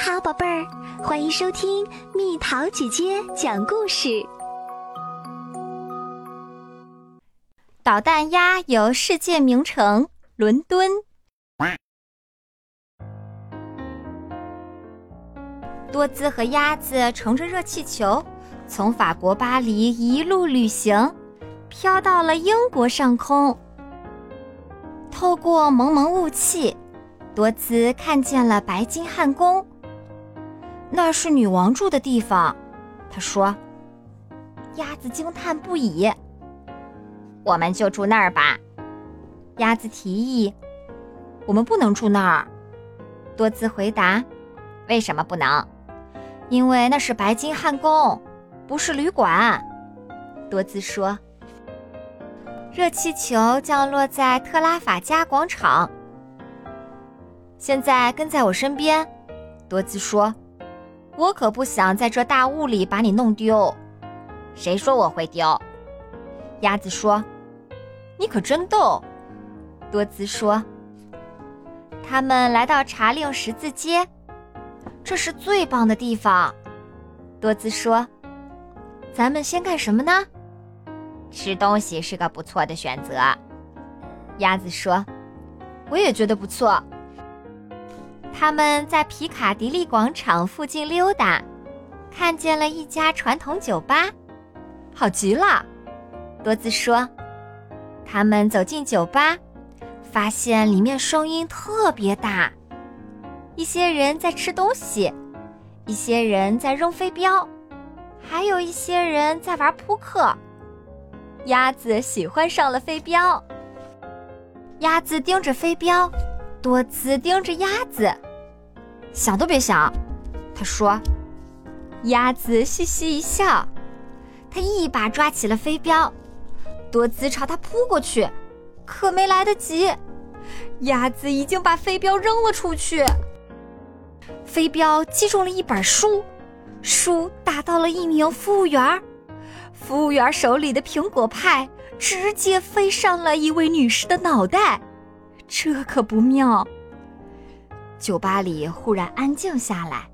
好，宝贝儿，欢迎收听蜜桃姐姐讲故事。导弹鸭游世界名城伦敦。多兹和鸭子乘着热气球，从法国巴黎一路旅行，飘到了英国上空。透过蒙蒙雾气，多兹看见了白金汉宫。那是女王住的地方，他说。鸭子惊叹不已。我们就住那儿吧，鸭子提议。我们不能住那儿，多兹回答。为什么不能？因为那是白金汉宫，不是旅馆。多兹说。热气球降落在特拉法加广场。现在跟在我身边，多兹说。我可不想在这大雾里把你弄丢。谁说我会丢？鸭子说。你可真逗，多兹说。他们来到茶令十字街，这是最棒的地方。多兹说。咱们先干什么呢？吃东西是个不错的选择。鸭子说。我也觉得不错。他们在皮卡迪利广场附近溜达，看见了一家传统酒吧，好极了。多兹说：“他们走进酒吧，发现里面声音特别大，一些人在吃东西，一些人在扔飞镖，还有一些人在玩扑克。鸭子喜欢上了飞镖，鸭子盯着飞镖，多兹盯着鸭子。”想都别想，他说。鸭子嘻嘻一笑，他一把抓起了飞镖，多兹朝他扑过去，可没来得及，鸭子已经把飞镖扔了出去。飞镖击中了一本书，书打到了一名服务员，服务员手里的苹果派直接飞上了一位女士的脑袋，这可不妙。酒吧里忽然安静下来，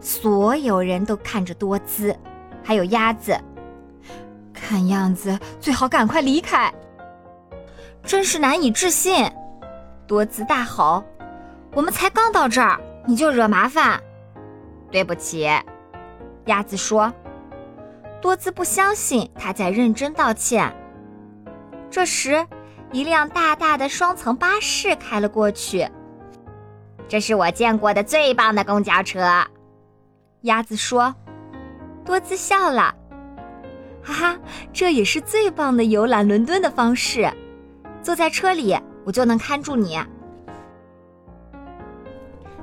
所有人都看着多姿，还有鸭子。看样子最好赶快离开。真是难以置信！多姿大吼：“我们才刚到这儿，你就惹麻烦？”对不起，鸭子说。多姿不相信他在认真道歉。这时，一辆大大的双层巴士开了过去。这是我见过的最棒的公交车，鸭子说。多兹笑了，哈哈，这也是最棒的游览伦敦的方式。坐在车里，我就能看住你。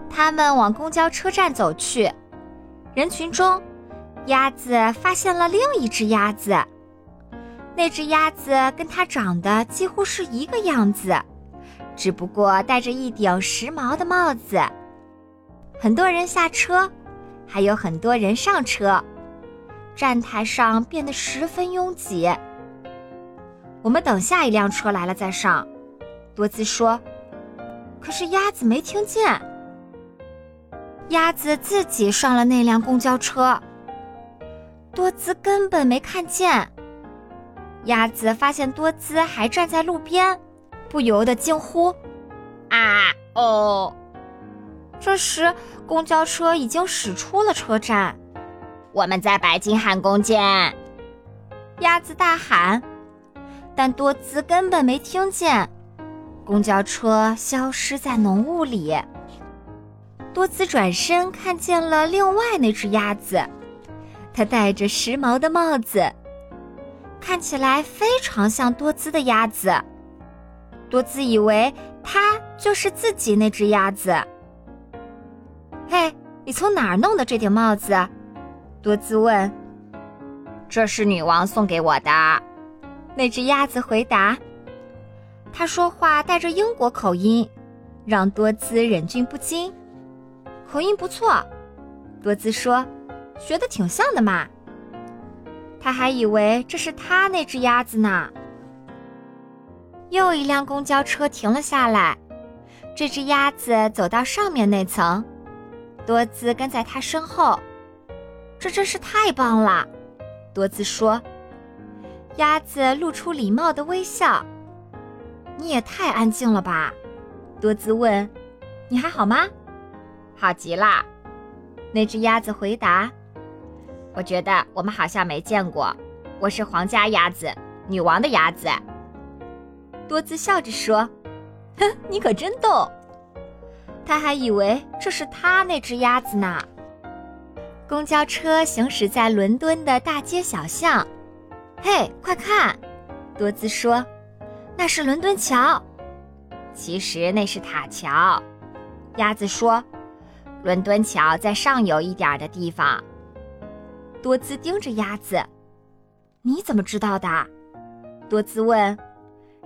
他们往公交车站走去，人群中，鸭子发现了另一只鸭子。那只鸭子跟它长得几乎是一个样子。只不过戴着一顶时髦的帽子。很多人下车，还有很多人上车，站台上变得十分拥挤。我们等下一辆车来了再上，多兹说。可是鸭子没听见。鸭子自己上了那辆公交车，多兹根本没看见。鸭子发现多兹还站在路边。不由得惊呼：“啊哦！”这时，公交车已经驶出了车站。我们在白金汉宫见！鸭子大喊，但多兹根本没听见。公交车消失在浓雾里。多兹转身看见了另外那只鸭子，它戴着时髦的帽子，看起来非常像多兹的鸭子。多姿以为他就是自己那只鸭子。嘿，你从哪儿弄的这顶帽子？多姿问。这是女王送给我的。那只鸭子回答。他说话带着英国口音，让多姿忍俊不禁。口音不错，多姿说，学的挺像的嘛。他还以为这是他那只鸭子呢。又一辆公交车停了下来，这只鸭子走到上面那层，多姿跟在他身后。这真是太棒了，多姿说。鸭子露出礼貌的微笑。你也太安静了吧？多姿问。你还好吗？好极了。那只鸭子回答。我觉得我们好像没见过。我是皇家鸭子，女王的鸭子。多姿笑着说：“哼，你可真逗。”他还以为这是他那只鸭子呢。公交车行驶在伦敦的大街小巷。嘿，快看！多姿说：“那是伦敦桥。”其实那是塔桥。鸭子说：“伦敦桥在上游一点的地方。”多姿盯着鸭子：“你怎么知道的？”多姿问。“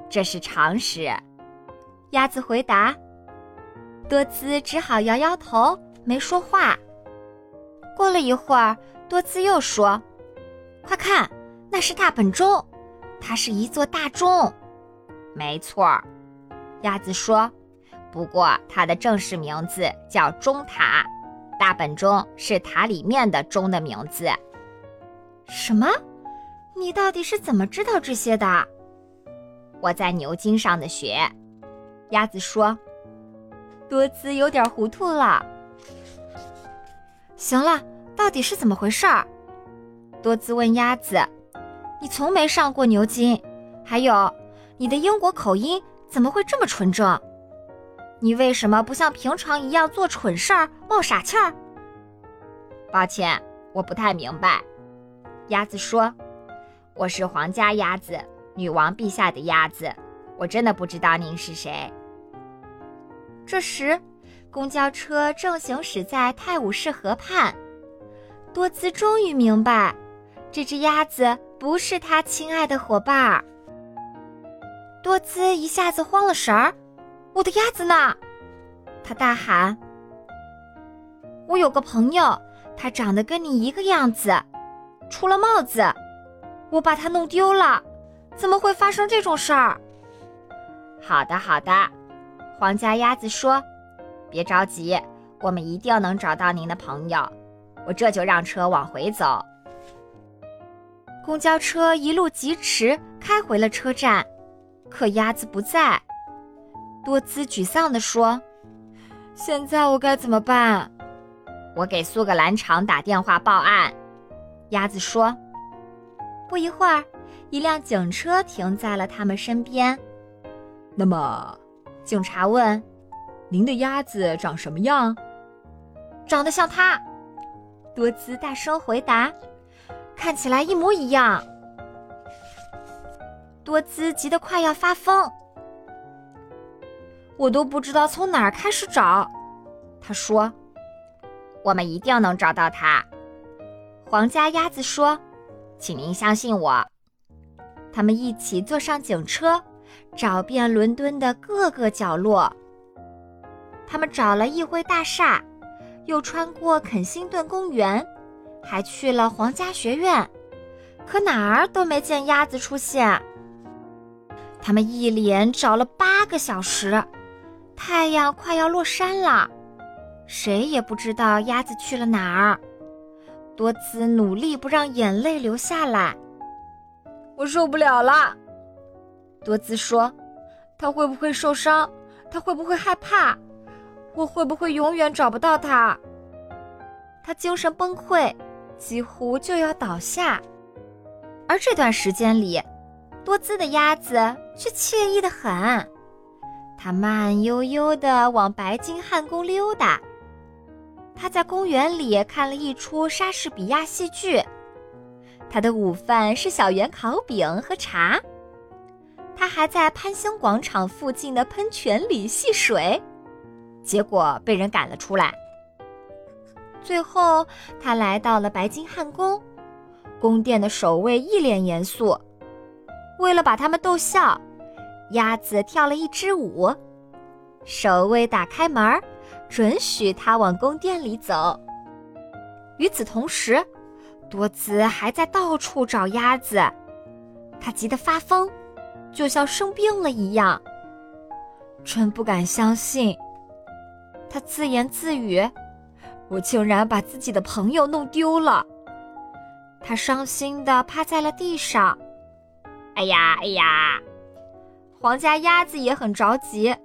这是常识。”鸭子回答。多姿只好摇摇头，没说话。过了一会儿，多姿又说：“快看！”那是大本钟，它是一座大钟。没错，鸭子说。不过它的正式名字叫钟塔，大本钟是塔里面的钟的名字。什么？你到底是怎么知道这些的？我在牛津上的学。鸭子说。多姿有点糊涂了。行了，到底是怎么回事儿？多姿问鸭子。你从没上过牛津，还有，你的英国口音怎么会这么纯正？你为什么不像平常一样做蠢事儿、冒傻气儿？抱歉，我不太明白。鸭子说：“我是皇家鸭子，女王陛下的鸭子，我真的不知道您是谁。”这时，公交车正行驶在泰晤士河畔，多姿终于明白，这只鸭子。不是他亲爱的伙伴，多姿一下子慌了神儿。我的鸭子呢？他大喊：“我有个朋友，他长得跟你一个样子，除了帽子，我把它弄丢了。怎么会发生这种事儿？”好的，好的，皇家鸭子说：“别着急，我们一定能找到您的朋友。我这就让车往回走。”公交车一路疾驰，开回了车站，可鸭子不在。多姿沮丧地说：“现在我该怎么办？”我给苏格兰场打电话报案。鸭子说。不一会儿，一辆警车停在了他们身边。那么，警察问：“您的鸭子长什么样？”长得像它。多姿大声回答。看起来一模一样。多姿急得快要发疯，我都不知道从哪儿开始找。他说：“我们一定能找到它。”皇家鸭子说：“请您相信我。”他们一起坐上警车，找遍伦敦的各个角落。他们找了议会大厦，又穿过肯辛顿公园。还去了皇家学院，可哪儿都没见鸭子出现。他们一连找了八个小时，太阳快要落山了，谁也不知道鸭子去了哪儿。多姿努力不让眼泪流下来。我受不了了，多姿说：“他会不会受伤？他会不会害怕？我会不会永远找不到他？”他精神崩溃。几乎就要倒下，而这段时间里，多姿的鸭子却惬意的很。它慢悠悠地往白金汉宫溜达。他在公园里看了一出莎士比亚戏剧。他的午饭是小圆烤饼和茶。他还在潘兴广场附近的喷泉里戏水，结果被人赶了出来。最后，他来到了白金汉宫，宫殿的守卫一脸严肃。为了把他们逗笑，鸭子跳了一支舞。守卫打开门，准许他往宫殿里走。与此同时，多姿还在到处找鸭子，他急得发疯，就像生病了一样。真不敢相信，他自言自语。我竟然把自己的朋友弄丢了。他伤心地趴在了地上。哎呀哎呀！皇家鸭子也很着急。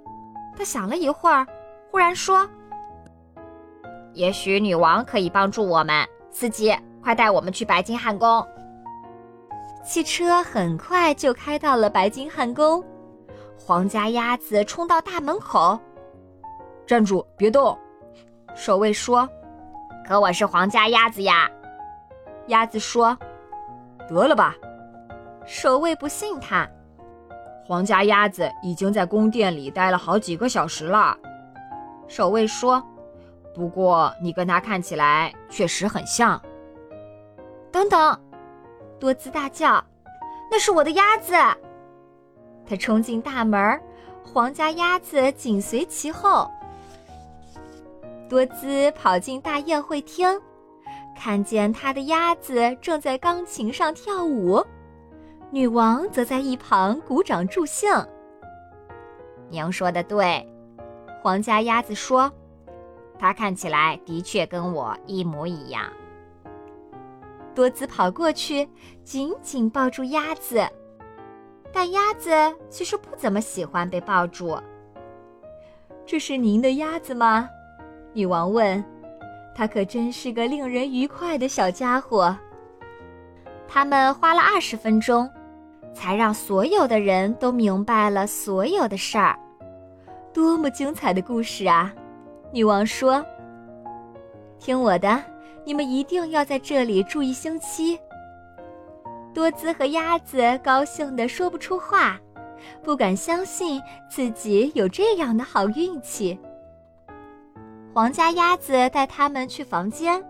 他想了一会儿，忽然说：“也许女王可以帮助我们。司机，快带我们去白金汉宫。”汽车很快就开到了白金汉宫。皇家鸭子冲到大门口，站住，别动！守卫说：“可我是皇家鸭子呀。”鸭子说：“得了吧。”守卫不信他。皇家鸭子已经在宫殿里待了好几个小时了，守卫说：“不过你跟他看起来确实很像。”等等，多姿大叫：“那是我的鸭子！”他冲进大门，皇家鸭子紧随其后。多姿跑进大宴会厅，看见他的鸭子正在钢琴上跳舞。女王则在一旁鼓掌助兴。娘说的对，皇家鸭子说：“它看起来的确跟我一模一样。”多姿跑过去，紧紧抱住鸭子，但鸭子其实不怎么喜欢被抱住。这是您的鸭子吗？女王问。它可真是个令人愉快的小家伙。他们花了二十分钟。才让所有的人都明白了所有的事儿，多么精彩的故事啊！女王说：“听我的，你们一定要在这里住一星期。”多姿和鸭子高兴得说不出话，不敢相信自己有这样的好运气。皇家鸭子带他们去房间，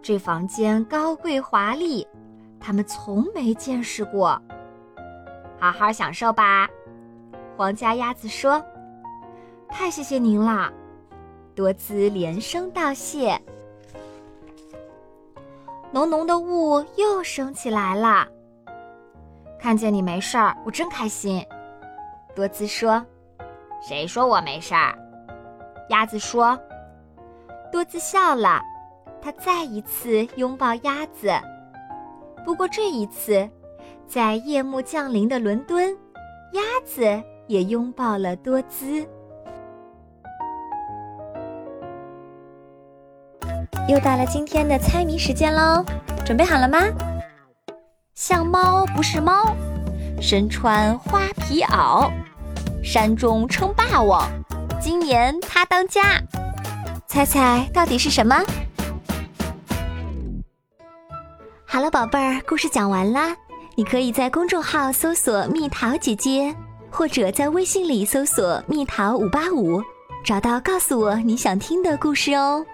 这房间高贵华丽，他们从没见识过。好好享受吧，皇家鸭子说：“太谢谢您了。”多姿连声道谢。浓浓的雾又升起来了。看见你没事儿，我真开心。多姿说：“谁说我没事儿？”鸭子说。多姿笑了，他再一次拥抱鸭子。不过这一次。在夜幕降临的伦敦，鸭子也拥抱了多姿。又到了今天的猜谜时间喽，准备好了吗？像猫不是猫，身穿花皮袄，山中称霸王，今年他当家。猜猜到底是什么？好了，宝贝儿，故事讲完啦。你可以在公众号搜索“蜜桃姐姐”，或者在微信里搜索“蜜桃五八五”，找到告诉我你想听的故事哦。